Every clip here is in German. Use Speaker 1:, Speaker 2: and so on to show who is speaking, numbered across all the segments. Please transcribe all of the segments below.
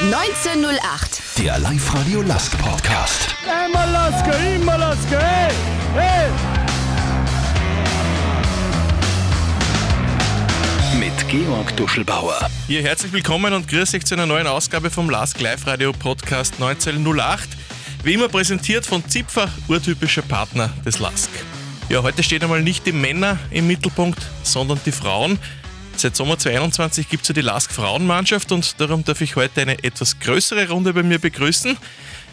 Speaker 1: 1908.
Speaker 2: Der Live-Radio Lask Podcast.
Speaker 3: Immer Laske, immer Laske, hey, hey.
Speaker 2: Mit Georg Duschelbauer.
Speaker 4: Hier herzlich willkommen und grüß euch zu einer neuen Ausgabe vom Lask Live Radio Podcast 1908. Wie immer präsentiert von Zipfer, urtypischer Partner des Lask. Ja, heute stehen einmal nicht die Männer im Mittelpunkt, sondern die Frauen. Seit Sommer 2021 gibt es ja die Lask Frauenmannschaft und darum darf ich heute eine etwas größere Runde bei mir begrüßen.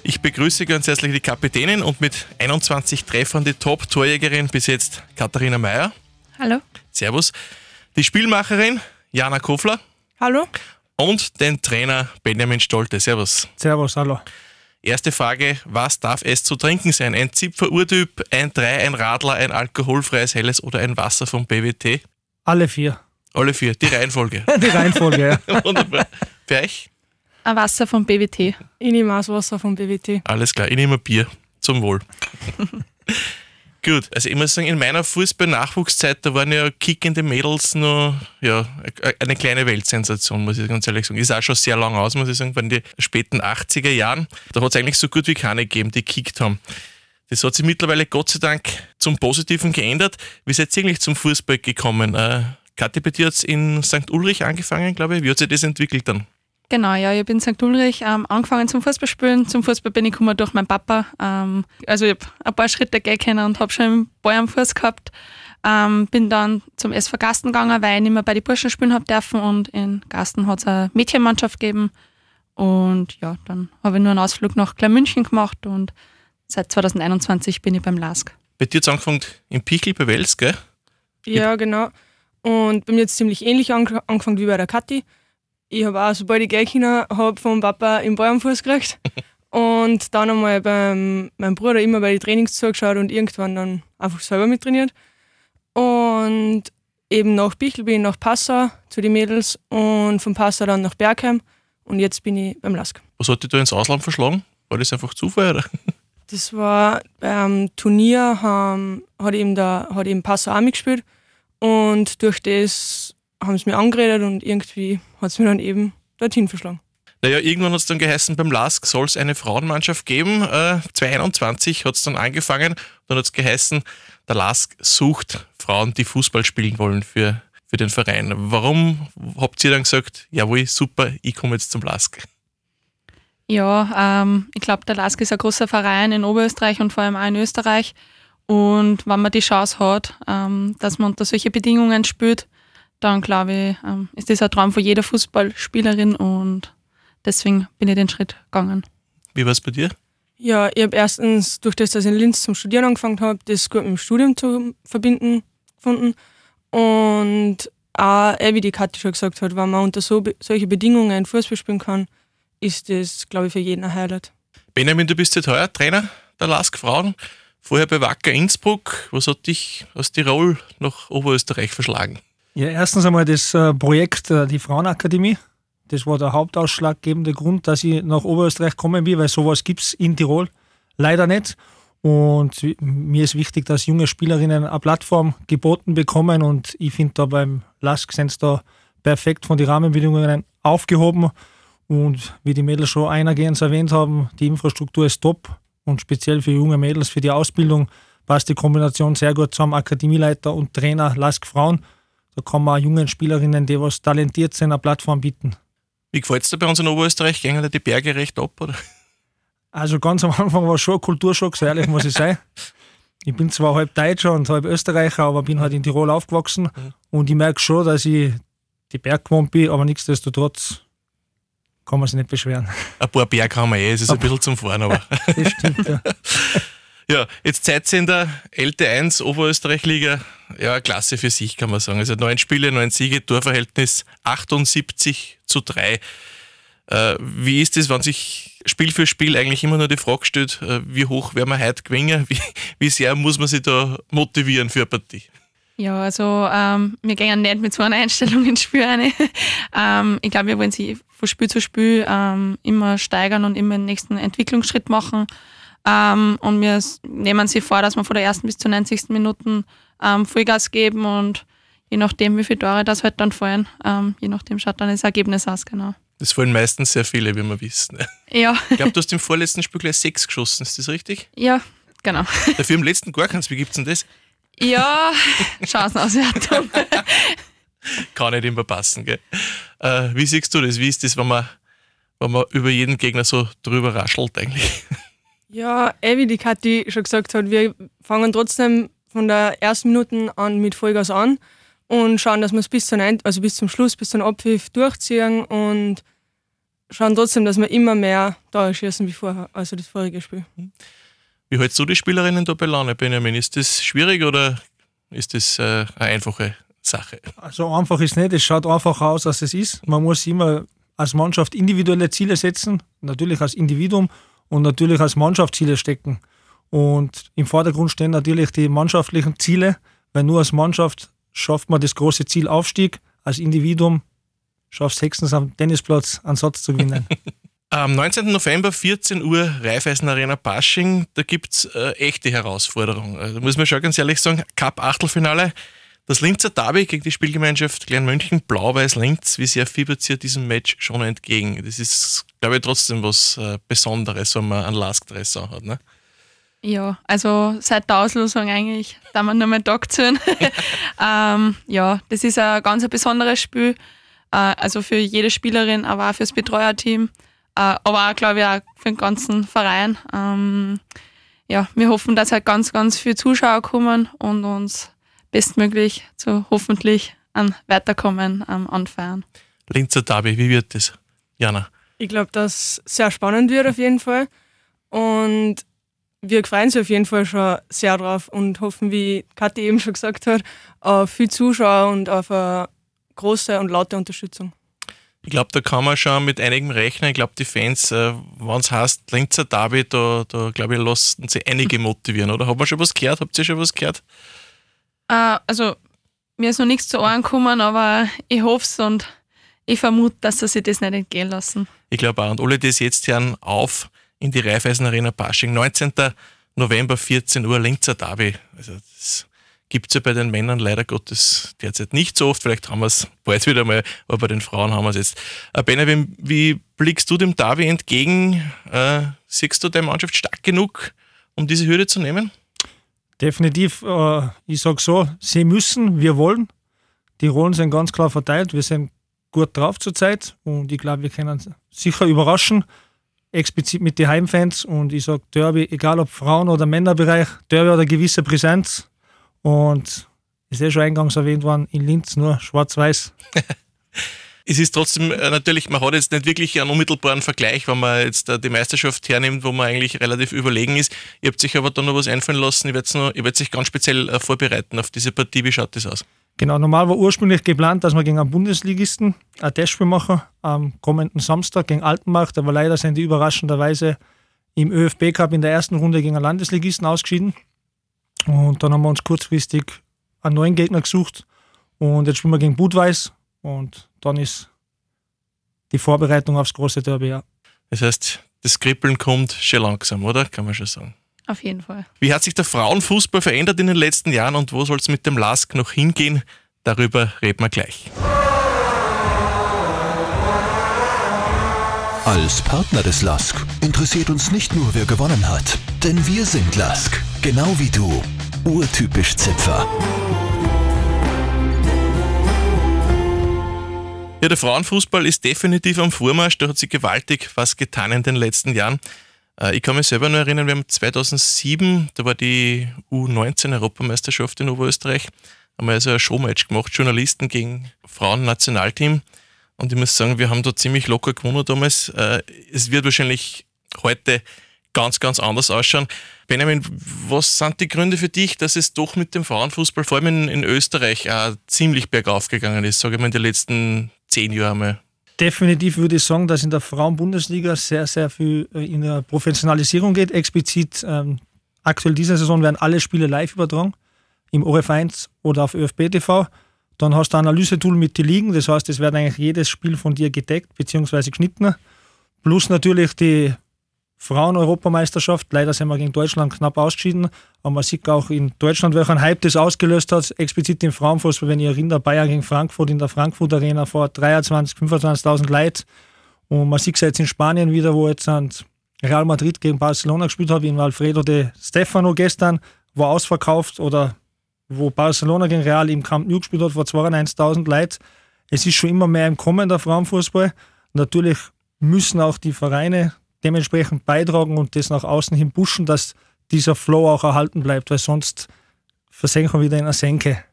Speaker 4: Ich begrüße ganz herzlich die Kapitänin und mit 21 Treffern die Top-Torjägerin bis jetzt Katharina Mayer.
Speaker 5: Hallo.
Speaker 4: Servus. Die Spielmacherin Jana Kofler
Speaker 5: Hallo.
Speaker 4: und den Trainer Benjamin Stolte. Servus.
Speaker 3: Servus, hallo.
Speaker 4: Erste Frage, was darf es zu trinken sein? Ein Zipfer-Urtyp, ein Drei, ein Radler, ein alkoholfreies Helles oder ein Wasser vom BWT?
Speaker 3: Alle vier.
Speaker 4: Alle vier, die Reihenfolge.
Speaker 3: Die Reihenfolge, ja.
Speaker 4: Wunderbar. Für euch?
Speaker 5: Ein Wasser vom BWT.
Speaker 6: Ich nehme auch das Wasser vom BWT.
Speaker 4: Alles klar, ich nehme ein Bier. Zum Wohl. Gut, also ich muss sagen, in meiner Fußball-Nachwuchszeit, da waren ja kickende Mädels noch ja, eine kleine Weltsensation, muss ich ganz ehrlich sagen. Ist auch schon sehr lang aus, muss ich sagen, bei den späten 80er Jahren. Da hat es eigentlich so gut wie keine gegeben, die gekickt haben. Das hat sich mittlerweile Gott sei Dank zum Positiven geändert. Wie seid ihr eigentlich zum Fußball gekommen? Äh, Kathi, bei dir hat es in St. Ulrich angefangen, glaube ich. Wie hat sich das entwickelt dann?
Speaker 5: Genau, ja, ich bin in St. Ulrich ähm, angefangen zum Fußballspielen. Zum Fußball bin ich gekommen durch meinen Papa. Ähm, also ich habe ein paar Schritte gehen können und habe schon einen Ball am Fuß gehabt. Ähm, bin dann zum SV Gasten gegangen, weil ich nicht mehr bei den Burschen spielen habe dürfen und in Gasten hat es eine Mädchenmannschaft gegeben. Und ja, dann habe ich nur einen Ausflug nach Kleinmünchen gemacht und seit 2021 bin ich beim LASK.
Speaker 4: Bei dir hat es angefangen im Pichel bei Wels, gell?
Speaker 6: Ja, genau. Und bei mir hat es ziemlich ähnlich ange angefangen wie bei der Kathi. Ich habe auch, sobald ich Geld habe, vom Papa im Ball am Fuß gekriegt. und dann einmal beim meinem Bruder immer bei den Trainings zugeschaut und irgendwann dann einfach selber mittrainiert. Und eben nach Bichl bin ich nach Passau zu den Mädels und von Passau dann nach Bergheim. Und jetzt bin ich beim Lask.
Speaker 4: Was hat dich da ins Ausland verschlagen? War das einfach Zufall? Oder?
Speaker 6: Das war beim Turnier, ähm, hat eben, der, hat eben Passau auch mitgespielt. Und durch das haben sie mir angeredet und irgendwie hat es mir dann eben dorthin verschlagen.
Speaker 4: Naja, irgendwann hat es dann geheißen, beim LASK soll es eine Frauenmannschaft geben. Äh, 2021 hat es dann angefangen. Dann hat es geheißen, der LASK sucht Frauen, die Fußball spielen wollen für, für den Verein. Warum habt ihr dann gesagt, jawohl, super, ich komme jetzt zum LASK?
Speaker 5: Ja, ähm, ich glaube, der LASK ist ein großer Verein in Oberösterreich und vor allem auch in Österreich. Und wenn man die Chance hat, ähm, dass man unter solche Bedingungen spielt, dann glaube ich, ähm, ist das ein Traum von jeder Fußballspielerin und deswegen bin ich den Schritt gegangen.
Speaker 4: Wie war es bei dir?
Speaker 6: Ja, ich habe erstens, durch das, dass ich in Linz zum Studieren angefangen habe, das gut mit dem Studium zu verbinden gefunden. Und auch, wie die Kathi schon gesagt hat, wenn man unter so, solche Bedingungen Fußball spielen kann, ist das, glaube ich, für jeden ein Highlight.
Speaker 4: Benjamin, du bist jetzt heuer Trainer der LASK Frauen. Vorher bei Wacker Innsbruck. Was hat dich aus Tirol nach Oberösterreich verschlagen?
Speaker 3: Ja, erstens einmal das äh, Projekt, äh, die Frauenakademie. Das war der hauptausschlaggebende Grund, dass ich nach Oberösterreich kommen will, weil sowas gibt es in Tirol leider nicht. Und mir ist wichtig, dass junge Spielerinnen eine Plattform geboten bekommen und ich finde da beim LASK sind da perfekt von den Rahmenbedingungen aufgehoben. Und wie die Mädels schon einergehend erwähnt haben, die Infrastruktur ist top und speziell für junge Mädels, für die Ausbildung passt die Kombination sehr gut zusammen. Akademieleiter und Trainer Lask Frauen. Da kann man auch jungen Spielerinnen, die was talentiert sind, eine Plattform bieten.
Speaker 4: Wie gefällt es dir bei uns in Oberösterreich? Gehen da die Berge recht ab? Oder?
Speaker 3: Also ganz am Anfang war es schon ein Kulturschock, so ehrlich muss ich sein. Ich bin zwar halb Deutscher und halb Österreicher, aber bin halt in Tirol aufgewachsen. Mhm. Und ich merke schon, dass ich die Berg gewohnt bin, aber nichtsdestotrotz kann man sich nicht beschweren.
Speaker 4: Ein paar Berge haben wir eh, es ist ein bisschen zum Fahren, aber.
Speaker 3: das stimmt, ja.
Speaker 4: Ja, jetzt seid ihr in der LT1 Oberösterreich-Liga. Ja, Klasse für sich, kann man sagen. Also neun Spiele, neun Siege, Torverhältnis 78 zu 3. Äh, wie ist es, wenn sich Spiel für Spiel eigentlich immer nur die Frage stellt, äh, wie hoch werden wir heute gewinnen? Wie, wie sehr muss man sich da motivieren für eine Partie?
Speaker 5: Ja, also ähm, wir gehen nicht mit so einer Einstellung ins Spiel rein. ähm, ich glaube, wir wollen sie von Spiel zu Spiel ähm, immer steigern und immer den nächsten Entwicklungsschritt machen. Ähm, und wir nehmen sie vor, dass wir von der ersten bis zur 90. Minuten ähm, Vollgas geben und je nachdem, wie viele Tore das halt dann fallen, ähm, je nachdem schaut dann das Ergebnis aus, genau.
Speaker 4: Das fallen meistens sehr viele, wie wir wissen.
Speaker 5: Ja,
Speaker 4: Ich glaube, du hast im vorletzten Spiel gleich sechs geschossen, ist das richtig?
Speaker 5: ja, genau.
Speaker 4: Dafür im letzten gar keins. Wie gibt's denn das?
Speaker 5: Ja, Chancenauswertung.
Speaker 4: Kann nicht immer passen, gell? Äh, wie siehst du das? Wie ist das, wenn man, wenn man über jeden Gegner so drüber raschelt eigentlich?
Speaker 6: Ja, eh wie die Kathi schon gesagt hat, wir fangen trotzdem von der ersten Minute an mit Vollgas an und schauen, dass wir es bis, zum End- also bis zum Schluss, bis zum Abpfiff durchziehen und schauen trotzdem, dass wir immer mehr Tore schießen wie vorher, also das vorige Spiel.
Speaker 4: Wie hältst du die Spielerinnen da bei Laune, Benjamin? Ist das schwierig oder ist das äh, eine einfache Sache?
Speaker 3: Also einfach ist nicht, es schaut einfach aus, als es ist. Man muss immer als Mannschaft individuelle Ziele setzen, natürlich als Individuum und natürlich als Mannschaft Ziele stecken. Und im Vordergrund stehen natürlich die mannschaftlichen Ziele, weil nur als Mannschaft schafft man das große Ziel Aufstieg, als Individuum schaffst höchstens am Tennisplatz einen Satz zu gewinnen.
Speaker 4: Am 19. November, 14 Uhr, Raiffeisen Arena Pasching, da gibt es äh, echte Herausforderungen. Also, da muss man schon ganz ehrlich sagen, Cup-Achtelfinale, das Linzer Derby gegen die Spielgemeinschaft Klein München, Blau-Weiß-Linz, wie sehr fiebert sie diesem Match schon entgegen? Das ist, glaube ich, trotzdem was äh, Besonderes, wenn man einen Lask-Dress hat. Ne?
Speaker 5: Ja, also seit der Auslosung eigentlich, da man nur mal Tag zählen. ähm, ja, das ist ein ganz ein besonderes Spiel. Äh, also für jede Spielerin, aber auch fürs Betreuerteam. Äh, aber auch, glaube ich, auch für den ganzen Verein. Ähm, ja, wir hoffen, dass halt ganz, ganz viele Zuschauer kommen und uns bestmöglich zu hoffentlich ein Weiterkommen ähm, anfeiern.
Speaker 4: Linzer Derby, wie wird das? Jana?
Speaker 6: Ich glaube, dass es sehr spannend wird auf jeden Fall und wir freuen uns auf jeden Fall schon sehr drauf und hoffen, wie Kathi eben schon gesagt hat, auf viel Zuschauer und auf eine große und laute Unterstützung.
Speaker 4: Ich glaube, da kann man schon mit einigem rechnen. Ich glaube, die Fans, äh, wenn es heißt Linzer Derby, da, da glaube ich, lassen sie einige motivieren, oder? Hat man schon was gehört? Habt ihr schon was gehört?
Speaker 5: Äh, also, mir ist noch nichts zu Ohren gekommen, aber ich hoffe es und ich vermute, dass sie sich das nicht entgehen lassen.
Speaker 4: Ich glaube auch. Und alle, die es jetzt hören, auf in die Raiffeisen Arena Pasching. 19. November, 14 Uhr, Linzer Derby. Also das gibt es ja bei den Männern leider Gottes derzeit nicht so oft. Vielleicht haben wir es bald wieder mal, aber bei den Frauen haben wir es jetzt. Äh, Benjamin, wie blickst du dem Derby entgegen? Äh, siehst du deine Mannschaft stark genug, um diese Hürde zu nehmen?
Speaker 3: Definitiv, äh, ich sage so, sie müssen, wir wollen. Die Rollen sind ganz klar verteilt. Wir sind gut drauf zurzeit und ich glaube, wir können sicher überraschen, explizit mit den Heimfans. Und ich sage Derby, egal ob Frauen- oder Männerbereich, Derby hat eine gewisse Präsenz. Und ist ja schon eingangs erwähnt worden, in Linz nur schwarz-weiß.
Speaker 4: Es ist trotzdem äh, natürlich, man hat jetzt nicht wirklich einen unmittelbaren Vergleich, wenn man jetzt äh, die Meisterschaft hernimmt, wo man eigentlich relativ überlegen ist. Ihr habt sich aber da noch was einfallen lassen. Ich werde sich ganz speziell äh, vorbereiten auf diese Partie. Wie schaut das aus?
Speaker 3: Genau, normal war ursprünglich geplant, dass wir gegen einen Bundesligisten ein Testspiel machen am kommenden Samstag gegen Altenmarkt, aber leider sind die überraschenderweise im ÖFB Cup in der ersten Runde gegen einen Landesligisten ausgeschieden. Und dann haben wir uns kurzfristig einen neuen Gegner gesucht und jetzt spielen wir gegen Budweis und dann ist die Vorbereitung aufs große Derby. Ja.
Speaker 4: Das heißt, das Kribbeln kommt schon langsam, oder? Kann man schon sagen.
Speaker 5: Auf jeden Fall.
Speaker 4: Wie hat sich der Frauenfußball verändert in den letzten Jahren und wo soll es mit dem LASK noch hingehen? Darüber reden wir gleich.
Speaker 2: Als Partner des LASK interessiert uns nicht nur, wer gewonnen hat, denn wir sind LASK, genau wie du. Urtypisch Zipfer.
Speaker 4: Ja, der Frauenfußball ist definitiv am Vormarsch. Da hat sich gewaltig was getan in den letzten Jahren. Äh, Ich kann mich selber noch erinnern, wir haben 2007, da war die U19-Europameisterschaft in Oberösterreich, haben wir also ein Showmatch gemacht, Journalisten gegen Frauen-Nationalteam. Und ich muss sagen, wir haben da ziemlich locker gewonnen damals. Äh, Es wird wahrscheinlich heute ganz, ganz anders ausschauen. Benjamin, was sind die Gründe für dich, dass es doch mit dem Frauenfußball, vor allem in, Österreich, auch ziemlich bergauf gegangen ist, sage ich mal in den letzten zehn Jahren mal?
Speaker 3: Definitiv würde ich sagen, dass in der Frauen-Bundesliga sehr, sehr viel äh, in der Professionalisierung geht. Explizit ähm, aktuell diese Saison werden alle Spiele live übertragen, im ORF1 oder auf ÖFB TV. Dann hast du ein Analysetool mit den Ligen, das heißt, es wird eigentlich jedes Spiel von dir gedeckt bzw. geschnitten. Plus natürlich die Frauen-Europameisterschaft. Leider sind wir gegen Deutschland knapp ausgeschieden. Aber man sieht auch in Deutschland, welchen Hype das ausgelöst hat, explizit im Frauenfußball, wenn ihr erinnert, Bayern gegen Frankfurt in der Frankfurt Arena vor 23.000, 25.000 Leuten. Und man sieht es jetzt in Spanien wieder, wo jetzt Real Madrid gegen Barcelona gespielt hat, wie in Alfredo de Stefano gestern, war ausverkauft oder wo Barcelona gegen Real im Camp Nou gespielt hat, vor 92.000 Leuten. Es ist schon immer mehr im Kommen der Frauenfußball. Natürlich müssen auch die Vereine dementsprechend beitragen und das nach außen hin pushen, dass dieser Flow auch erhalten bleibt, weil sonst versenken wir wieder in einer Senke.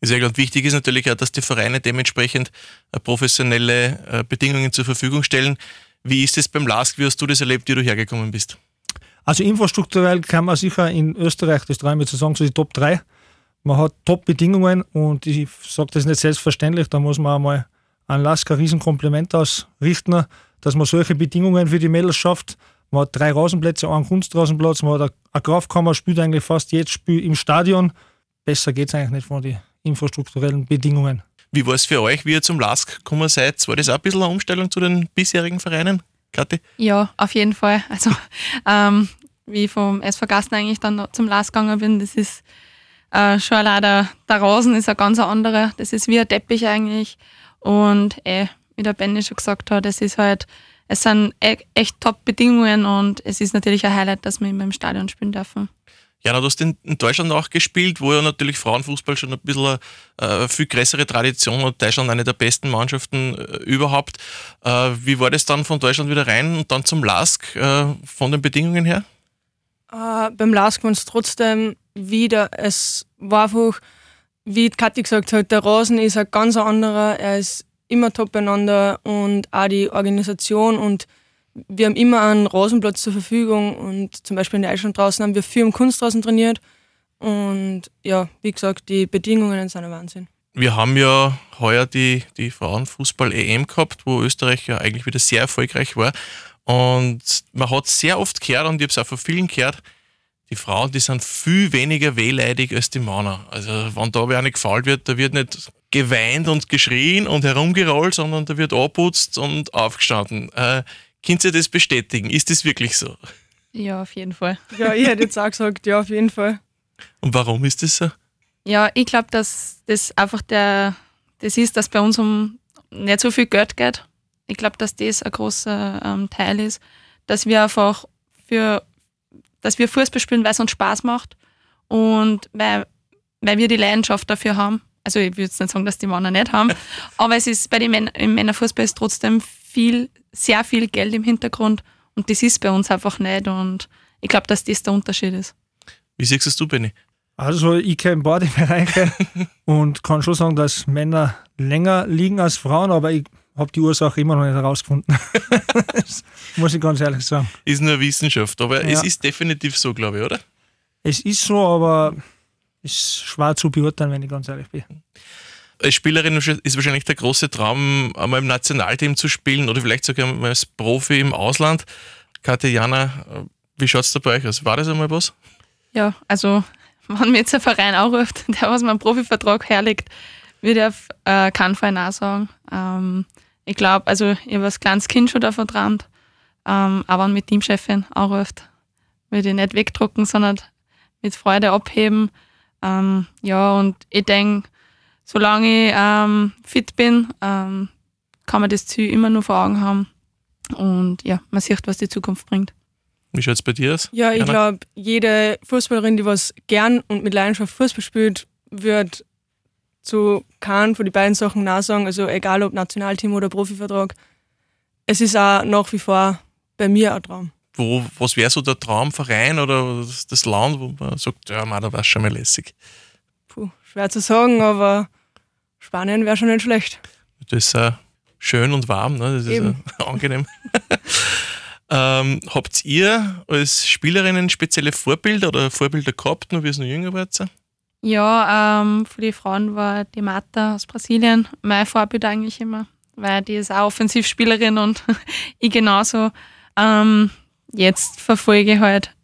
Speaker 4: Ist ja gerade wichtig ist natürlich auch, dass die Vereine dementsprechend äh, professionelle äh, Bedingungen zur Verfügung stellen. Wie ist es beim LASK? Wie hast du das erlebt, wie du hergekommen bist?
Speaker 3: Also infrastrukturell kann man sicher in Österreich, das mir zu sagen, so die Top 3. Man hat Top-Bedingungen und ich sage das nicht selbstverständlich, da muss man einmal an LASK ein Riesenkompliment ausrichten, dass man solche Bedingungen für die Mädels schafft. Man hat drei Rasenplätze, einen Kunstrasenplatz, man hat eine Kraftkammer, spielt eigentlich fast jedes Spiel im Stadion. Besser geht es eigentlich nicht von den infrastrukturellen Bedingungen.
Speaker 4: Wie war es für euch, wie ihr zum LASK gekommen seid? War das auch ein bisschen eine Umstellung zu den bisherigen Vereinen, Kathi?
Speaker 5: Ja, auf jeden Fall. Also, ähm, wie ich vom SV Gasten eigentlich dann zum LASK gegangen bin, das ist äh, schon leider, der Rasen ist ein ganz anderer. Das ist wie ein Teppich eigentlich. Und eh, wie der Benny schon gesagt hat, es ist halt, es sind e echt Top-Bedingungen und es ist natürlich ein Highlight, dass wir immer im Stadion spielen dürfen.
Speaker 4: Ja, du hast in, in Deutschland auch gespielt, wo ja natürlich Frauenfußball schon ein bisschen äh, viel größere Tradition hat. Deutschland eine der besten Mannschaften äh, überhaupt. Äh, wie war das dann von Deutschland wieder rein und dann zum LASK äh, von den Bedingungen her?
Speaker 6: Äh, beim LASK war es trotzdem wieder, es war einfach, wie Kathi gesagt hat, der Rasen ist ein ganz anderer, er ist immer top beieinander und auch die Organisation und wir haben immer einen Rasenplatz zur Verfügung und zum Beispiel in der Eisland draußen haben wir viel im Kunstrasen trainiert. Und ja, wie gesagt, die Bedingungen sind ein Wahnsinn.
Speaker 4: Wir haben ja heuer die, die Frauenfußball-EM gehabt, wo Österreich ja eigentlich wieder sehr erfolgreich war. Und man hat sehr oft gehört, und ich habe es auch von vielen gehört, die Frauen, die sind viel weniger wehleidig als die Männer. Also, wenn da wer nicht gefallen wird, da wird nicht geweint und geschrien und herumgerollt, sondern da wird abputzt und aufgestanden. Äh, Könnt ihr das bestätigen? Ist das wirklich so?
Speaker 5: Ja, auf jeden Fall.
Speaker 6: Ja, ich hätte jetzt auch gesagt, ja, auf jeden Fall.
Speaker 4: Und warum ist das so?
Speaker 5: Ja, ich glaube, dass das einfach der, das ist, dass bei uns um nicht so viel Geld geht. Ich glaube, dass das ein großer ähm, Teil ist, dass wir einfach für, dass wir Fußball spielen, weil es uns Spaß macht und weil, weil wir die Leidenschaft dafür haben. Also ich würde jetzt nicht sagen, dass die Männer nicht haben, aber es ist bei den Männern, im Männerfußball ist trotzdem viel sehr viel Geld im Hintergrund und das ist bei uns einfach nicht und ich glaube, dass das der Unterschied ist.
Speaker 4: Wie siehst du, Benny?
Speaker 3: Also ich kenne beide Bereiche und kann schon sagen, dass Männer länger liegen als Frauen, aber ich habe die Ursache immer noch nicht herausgefunden. das muss ich ganz ehrlich sagen.
Speaker 4: Ist nur Wissenschaft, aber ja. es ist definitiv so, glaube ich, oder?
Speaker 3: Es ist so, aber es ist schwer zu beurteilen, wenn ich ganz ehrlich bin
Speaker 4: als Spielerin ist wahrscheinlich der große Traum, einmal im Nationalteam zu spielen oder vielleicht sogar als Profi im Ausland. Katjana, wie schaut es da bei euch aus? War das einmal was?
Speaker 5: Ja, also wenn mir jetzt ein Verein anruft, der was meinen Profivertrag herlegt, würde ich auf äh, keinen Fall Nein sagen. Ähm, ich glaube, also ich habe als kleines Kind schon davon geträumt, ähm, aber wenn mit Teamchefin anruft, würde ich nicht wegdrucken, sondern mit Freude abheben. Ähm, ja, und ich denke, solange ich ähm, fit bin, ähm, kann man das Ziel immer nur vor Augen haben. Und ja, man sieht, was die Zukunft bringt.
Speaker 4: Wie schaut es bei dir aus?
Speaker 6: Ja, ich glaube, jede Fußballerin, die was gern und mit Leidenschaft Fußball spielt, wird zu keinen von den beiden Sachen Nein sagen. Also egal ob Nationalteam oder Profivertrag. Es ist auch nach wie vor bei mir ein Traum.
Speaker 4: Wo, was wäre so der Traumverein oder das Land, wo man sagt, ja, man, da war es schon mal lässig?
Speaker 6: Puh, schwer zu sagen, aber Spanien wäre schon nicht schlecht.
Speaker 4: Das ist äh, schön und warm, ne? das ist äh, angenehm. ähm, habt ihr als Spielerinnen spezielle Vorbilder oder Vorbilder gehabt, nur wie es noch jünger wart?
Speaker 5: Ja, ähm, für die Frauen war die Marta aus Brasilien mein Vorbild eigentlich immer, weil die ist auch Offensivspielerin und ich genauso. Ähm, jetzt verfolge ich halt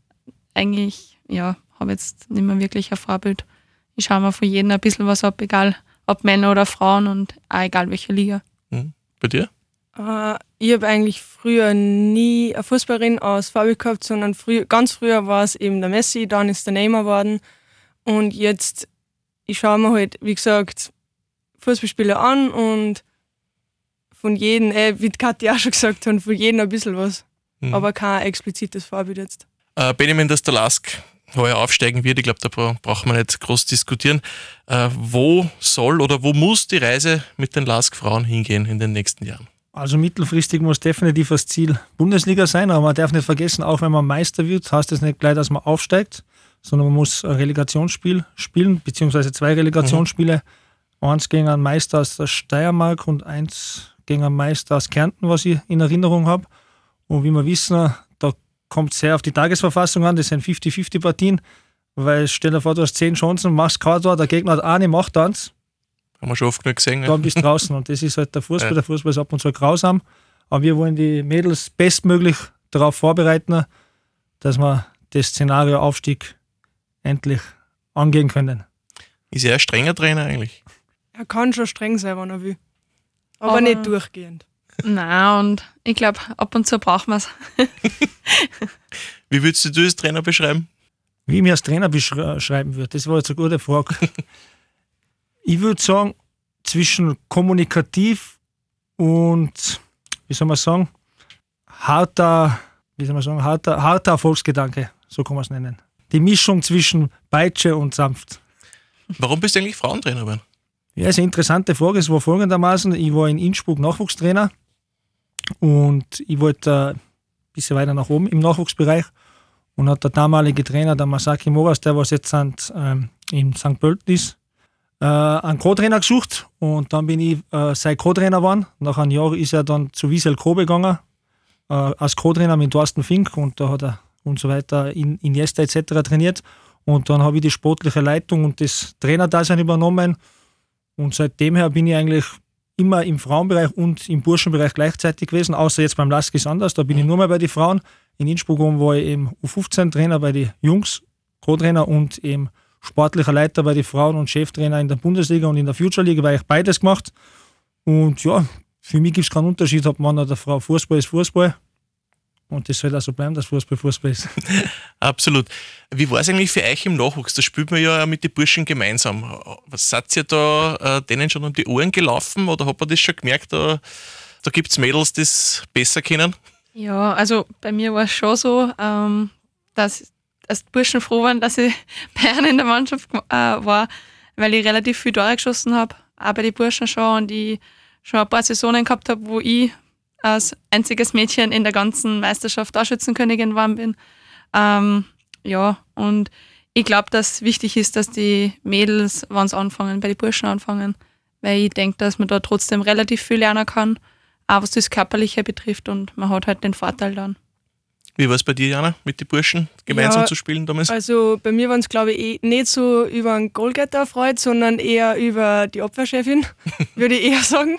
Speaker 5: eigentlich, ja, habe jetzt nicht mehr wirklich ein Vorbild. Ich schaue mir von jedem ein bisschen was ab, egal ob Männer oder Frauen und auch egal welche Liga.
Speaker 4: Mhm. Bei dir?
Speaker 6: Uh, ich habe eigentlich früher nie eine Fußballerin aus Fabi gehabt, sondern früh, ganz früher war es eben der Messi, dann ist der Neymar geworden. Und jetzt, ich schaue mir halt, wie gesagt, Fußballspieler an und von jedem, äh, wie die Kathi auch schon gesagt hat, von jedem ein bisschen was. Mhm. Aber kein explizites Vorbild jetzt.
Speaker 4: Äh, Benjamin, dass der Lask heuer aufsteigen wird, ich glaube, da braucht man nicht groß diskutieren. Äh, wo soll oder wo muss die Reise mit den Lask-Frauen hingehen in den nächsten Jahren?
Speaker 3: Also mittelfristig muss definitiv das Ziel Bundesliga sein, aber man darf nicht vergessen, auch wenn man Meister wird, heißt das nicht gleich, dass man aufsteigt, sondern man muss ein Relegationsspiel spielen, beziehungsweise zwei Relegationsspiele. Mhm. Eins gegen einen Meister aus der Steiermark und eins gegen einen Meister aus Kärnten, was ich in Erinnerung habe. Und wie wir wissen, da kommt es sehr auf die Tagesverfassung an, das sind 50-50 Partien, weil stell dir vor, du hast zehn Chancen, machst kein Tor, der Gegner hat eine, macht eins
Speaker 4: haben wir schon oft genug gesehen.
Speaker 3: Dann bist du draußen und das ist halt der Fußball. Ja. Der Fußball ist ab und zu grausam. Aber wir wollen die Mädels bestmöglich darauf vorbereiten, dass wir das Szenario Aufstieg endlich angehen können.
Speaker 4: Ist er ein strenger Trainer eigentlich?
Speaker 6: Er kann schon streng sein, wenn er will. Aber, Aber nicht durchgehend.
Speaker 5: Nein, und ich glaube, ab und zu brauchen wir es.
Speaker 4: Wie würdest du als Trainer beschreiben?
Speaker 3: Wie ich mich als Trainer beschreiben würde, das war jetzt eine gute Frage. ich würde sagen, zwischen kommunikativ und, wie soll man sagen, harter, wie soll man sagen, harter, harter Erfolgsgedanke, so kann man es nennen. Die Mischung zwischen Peitsche und sanft.
Speaker 4: Warum bist du eigentlich Frauentrainer geworden?
Speaker 3: Ja, ist eine interessante Frage. Es war folgendermaßen: Ich war in Innsbruck Nachwuchstrainer und ich wollte ein bisschen weiter nach oben im Nachwuchsbereich. Und hat der damalige Trainer, der Masaki Moras, der was jetzt ähm, in St. Pölten ist, äh, einen Co-Trainer gesucht und dann bin ich äh, sein Co-Trainer geworden. Nach einem Jahr ist er dann zu Wiesel Co gegangen, äh, als Co-Trainer mit Thorsten Fink und da hat er und so weiter in Iniesta etc. trainiert. Und dann habe ich die sportliche Leitung und das Trainerdasein übernommen. Und seitdem her bin ich eigentlich immer im Frauenbereich und im Burschenbereich gleichzeitig gewesen, außer jetzt beim Lask ist anders. Da bin ich nur mehr bei den Frauen. In Innsbruck war ich eben U15-Trainer bei den Jungs, Co-Trainer und eben sportlicher Leiter bei den Frauen und Cheftrainer in der Bundesliga und in der Future League, weil ich beides gemacht. Und ja, für mich gibt es keinen Unterschied, ob Mann oder Frau. Fußball ist Fußball. Und das soll auch so bleiben, dass Fußball Fußball ist.
Speaker 4: Absolut. Wie war es eigentlich für euch im Nachwuchs? Da spielt man ja mit den Burschen gemeinsam. Was seid ihr da äh, denen schon um die Ohren gelaufen oder hat man das schon gemerkt, da, da gibt es Mädels, die es besser kennen?
Speaker 5: Ja, also bei mir war es schon so, ähm, dass als Burschen froh waren, dass ich bei ihnen in der Mannschaft äh, war, weil ich relativ viel Tore geschossen habe, auch bei den Burschen schon und ich schon ein paar Saisonen gehabt habe, wo ich als einziges Mädchen in der ganzen Meisterschaft Torschützenkönigin geworden bin. Ähm, ja, und ich glaube, dass wichtig ist, dass die Mädels, wenn sie anfangen, bei den Burschen anfangen, weil ich denke, dass man da trotzdem relativ viel lernen kann, auch was das Körperliche betrifft und man hat halt den Vorteil dann.
Speaker 4: Wie war es bei dir, Jana, mit den Burschen gemeinsam
Speaker 6: ja,
Speaker 4: zu spielen damals?
Speaker 6: Also bei mir waren es, glaube ich, eh nicht so über einen Goalgetter erfreut, sondern eher über die Abwehrchefin, würde ich eher sagen.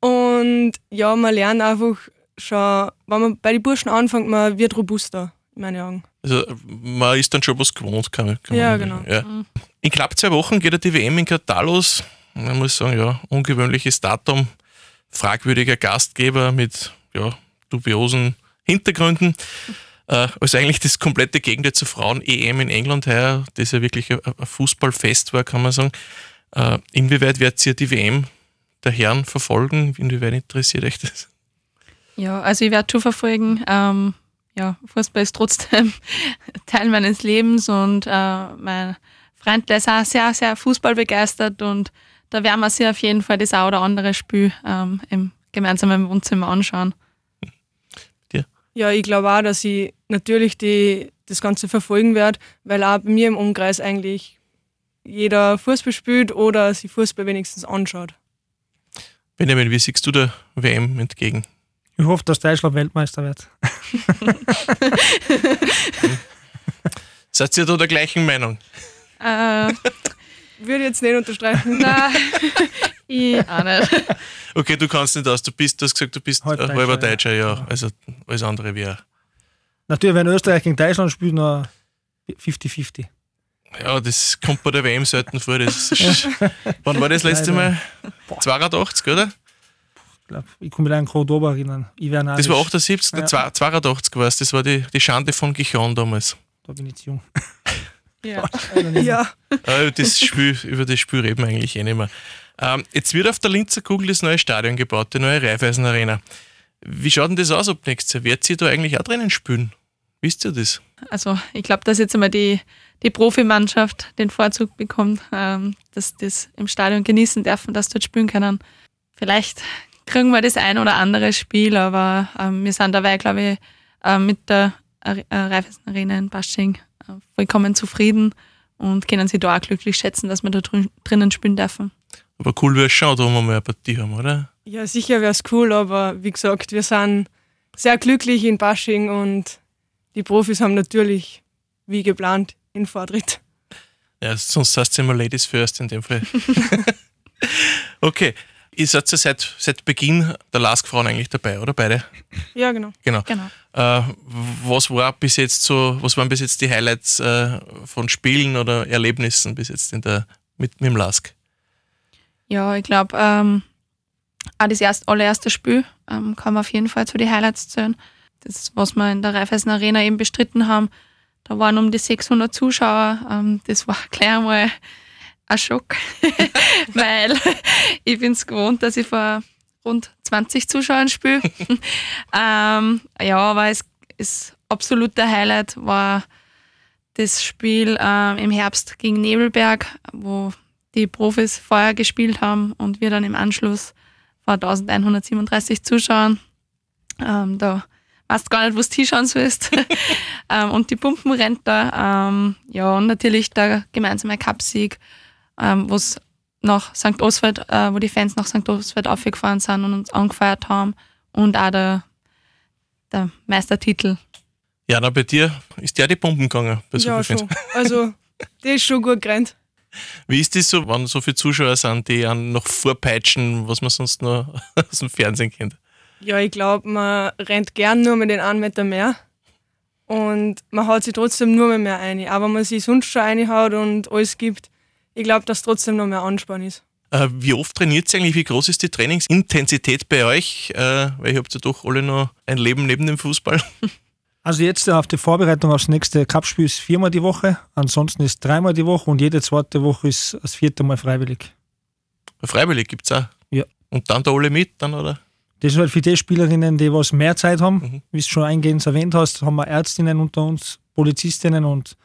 Speaker 6: Und ja, man lernt einfach schon, wenn man bei den Burschen anfängt, man wird robuster, in meinen Augen.
Speaker 4: Also man ist dann schon was gewohnt, kann, kann
Speaker 6: Ja, genau.
Speaker 4: Ja. Mhm. In knapp zwei Wochen geht die WM in Katar los. Man muss sagen, ja, ungewöhnliches Datum, fragwürdiger Gastgeber mit ja, dubiosen Hintergründen. Äh, also eigentlich das komplette Gegenteil zur Frauen-EM in England heuer, das ja wirklich ein, Fußballfest war, kann man sagen. Äh, inwieweit werdet ihr die WM der Herren verfolgen? Inwieweit interessiert euch das?
Speaker 5: Ja, also ich werde schon verfolgen. Ähm, ja, Fußball ist trotzdem Teil meines Lebens und äh, mein Freund ist auch sehr, sehr Fußball begeistert und da werden wir sich auf jeden Fall das ein oder andere Spiel ähm, im gemeinsamen Wohnzimmer anschauen.
Speaker 6: Ja, ich glaube auch, dass ich natürlich die, das Ganze verfolgen werde, weil auch bei mir im Umkreis eigentlich jeder Fußball spielt oder sich Fußball wenigstens anschaut.
Speaker 4: Benjamin, wie siehst du der WM entgegen?
Speaker 3: Ich hoffe, dass Deutschland Weltmeister wird.
Speaker 4: Seid ihr da der gleichen Meinung?
Speaker 6: Äh, Würde jetzt nicht unterstreichen.
Speaker 5: Nein, ich auch nicht.
Speaker 4: Okay, du kannst nicht aus. Du bist, du hast gesagt, du bist halber Deutscher, halber Deutscher ja. ja. Also alles andere wäre.
Speaker 3: Natürlich, wenn Österreich gegen Deutschland spielt, nur 50-50.
Speaker 4: Ja, das kommt bei der WM selten vor. Das ist, wann war das letzte Mal? 82, oder?
Speaker 3: Ich glaube, ich kann mich an Cordoba erinnern.
Speaker 4: das war 78, ja. 82 war es. Das war die, die Schande von Gichon damals.
Speaker 3: Da bin ich zu jung.
Speaker 5: Ja.
Speaker 6: ja.
Speaker 4: Das Spiel, über das Spiel reden wir eigentlich eh nicht mehr. Ähm, jetzt wird auf der Linzer Kugel das neue Stadion gebaut, die neue Raiffeisen Arena. Wie schaut denn das aus ab nächstes Jahr? Wird sie da eigentlich auch drinnen spielen? Wisst ihr das?
Speaker 5: Also ich glaube, dass jetzt einmal die, die Profimannschaft den Vorzug bekommt, ähm, dass das im Stadion genießen dürfen, dass dort spielen können. Vielleicht kriegen wir das ein oder andere Spiel, aber ähm, wir sind dabei, glaube ich, äh, mit der äh, Raiffeisen Arena in Basching äh, vollkommen zufrieden und können sie da auch glücklich schätzen, dass wir da drin, drinnen spielen dürfen.
Speaker 4: Aber cool wäre es schon, da wir mal eine Partie haben, oder?
Speaker 6: Ja, sicher wäre es cool, aber wie gesagt, wir sind sehr glücklich in Basching und die Profis haben natürlich, wie geplant, in Vortritt.
Speaker 4: Ja, sonst heißt es immer Ladies First in dem Fall. okay. Ihr seid ja seit, seit Beginn der Lask-Frauen eigentlich dabei, oder beide?
Speaker 6: Ja, genau.
Speaker 4: Genau.
Speaker 5: Genau.
Speaker 4: Äh, was war bis jetzt so, was waren bis jetzt die Highlights äh, von Spielen oder Erlebnissen bis jetzt in der, mit, mit dem Lask?
Speaker 5: Ja, ich glaube, ähm, auch das erste, allererste Spiel ähm, kann man auf jeden Fall zu den Highlights zählen. Das, was wir in der Raiffeisen Arena eben bestritten haben, da waren um die 600 Zuschauer. Ähm, das war gleich einmal ein Schock, weil ich bin es gewohnt, dass ich vor rund 20 Zuschauern spiele. ähm, ja, aber es ist absoluter Highlight war das Spiel ähm, im Herbst gegen Nebelberg, wo die Profis vorher gespielt haben und wir dann im Anschluss vor 1137 Zuschauern. Ähm, da weißt gar nicht, was T-Schauen sollst. ähm, und die Pumpen rennt da. Ähm, ja, und natürlich der gemeinsame Cupsieg ähm, wo es nach St. Oswald, äh, wo die Fans nach St. Oswald aufgefahren sind und uns angefeiert haben. Und auch der, der Meistertitel.
Speaker 4: Ja, na bei dir ist der die Pumpen gegangen. Bei so
Speaker 6: ja, schon.
Speaker 4: Fans.
Speaker 6: Also, der ist schon gut gerannt.
Speaker 4: Wie ist das so, wenn so viele Zuschauer sind, die einen noch vorpeitschen, was man sonst nur aus dem Fernsehen kennt?
Speaker 6: Ja, ich glaube, man rennt gern nur mit den einen Meter mehr. Und man haut sich trotzdem nur mehr, mehr ein. Aber wenn man sich sonst schon reinhaut und alles gibt, ich glaube, dass trotzdem noch mehr Anspann ist.
Speaker 4: Äh, wie oft trainiert ihr eigentlich? Wie groß ist die Trainingsintensität bei euch? Äh, weil ihr habt ja doch alle noch ein Leben neben dem Fußball.
Speaker 3: Also jetzt auf die Vorbereitung aufs nächste Cup-Spiel ist viermal die Woche, ansonsten ist dreimal die Woche und jede zweite Woche ist das vierte Mal freiwillig.
Speaker 4: Freiwillig gibt es auch.
Speaker 3: Ja.
Speaker 4: Und dann da alle mit, dann, oder?
Speaker 3: Das ist halt für die Spielerinnen, die was mehr Zeit haben.
Speaker 4: Mhm.
Speaker 3: Wie du schon eingehend erwähnt hast, haben wir Ärztinnen unter uns, Polizistinnen und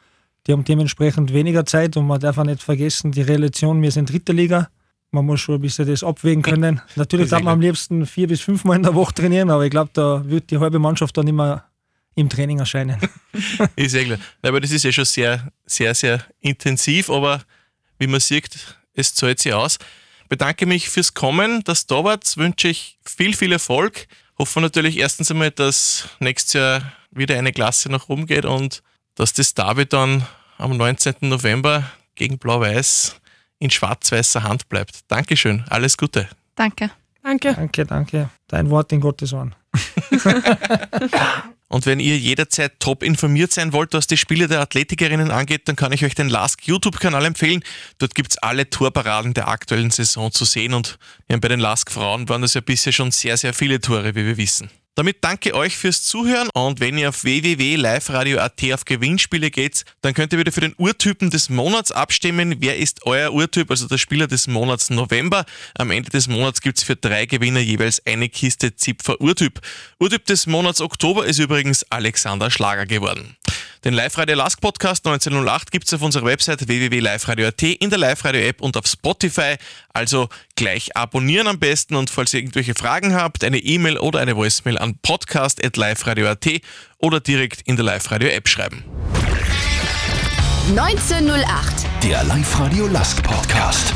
Speaker 3: die haben dementsprechend weniger Zeit und man darf auch nicht vergessen, die Relation, wir sind dritte Liga. Man muss schon ein bisschen das abwägen können. Natürlich darf man am liebsten vier bis fünfmal in der Woche trainieren, aber ich glaube, da wird die halbe Mannschaft dann immer im Training erscheinen.
Speaker 4: Ist eh klar. Aber das ist ja schon sehr, sehr, sehr intensiv, aber wie man sieht, es zahlt sich aus. Bedanke mich fürs Kommen, dass du da wart, wünsche ich viel, viel Erfolg. Hoffe natürlich erstens einmal, dass nächstes Jahr wieder eine Klasse nach oben geht und dass das Derby dann am 19. November gegen Blau-Weiß in schwarz-weißer Hand bleibt. Dankeschön, alles Gute.
Speaker 5: Danke.
Speaker 6: Danke.
Speaker 3: danke, danke. Dein Wort in Gottes Ohren.
Speaker 4: Und wenn ihr jederzeit top informiert sein wollt, was die Spiele der Athletikerinnen angeht, dann kann ich euch den Lask YouTube-Kanal empfehlen. Dort gibt's alle Torparaden der aktuellen Saison zu sehen und bei den Lask-Frauen waren das ja bisher schon sehr, sehr viele Tore, wie wir wissen. Damit danke euch fürs Zuhören und wenn ihr auf www.liveradio.at auf Gewinnspiele geht, dann könnt ihr wieder für den Urtypen des Monats abstimmen. Wer ist euer Urtyp, also der Spieler des Monats November? Am Ende des Monats gibt's für drei Gewinner jeweils eine Kiste Zipfer Urtyp. Urtyp des Monats Oktober ist übrigens Alexander Schlager geworden. Den Live-Radio Lask Podcast 1908 gibt's auf unserer Website www.liveradio.at, in der Live-Radio-App und auf Spotify. Also gleich abonnieren am besten und falls ihr irgendwelche Fragen habt, eine E-Mail oder eine Voicemail an podcast.liveradio.at oder direkt in der Live-Radio-App schreiben.
Speaker 1: 1908.
Speaker 2: Der Live-Radio Lask Podcast.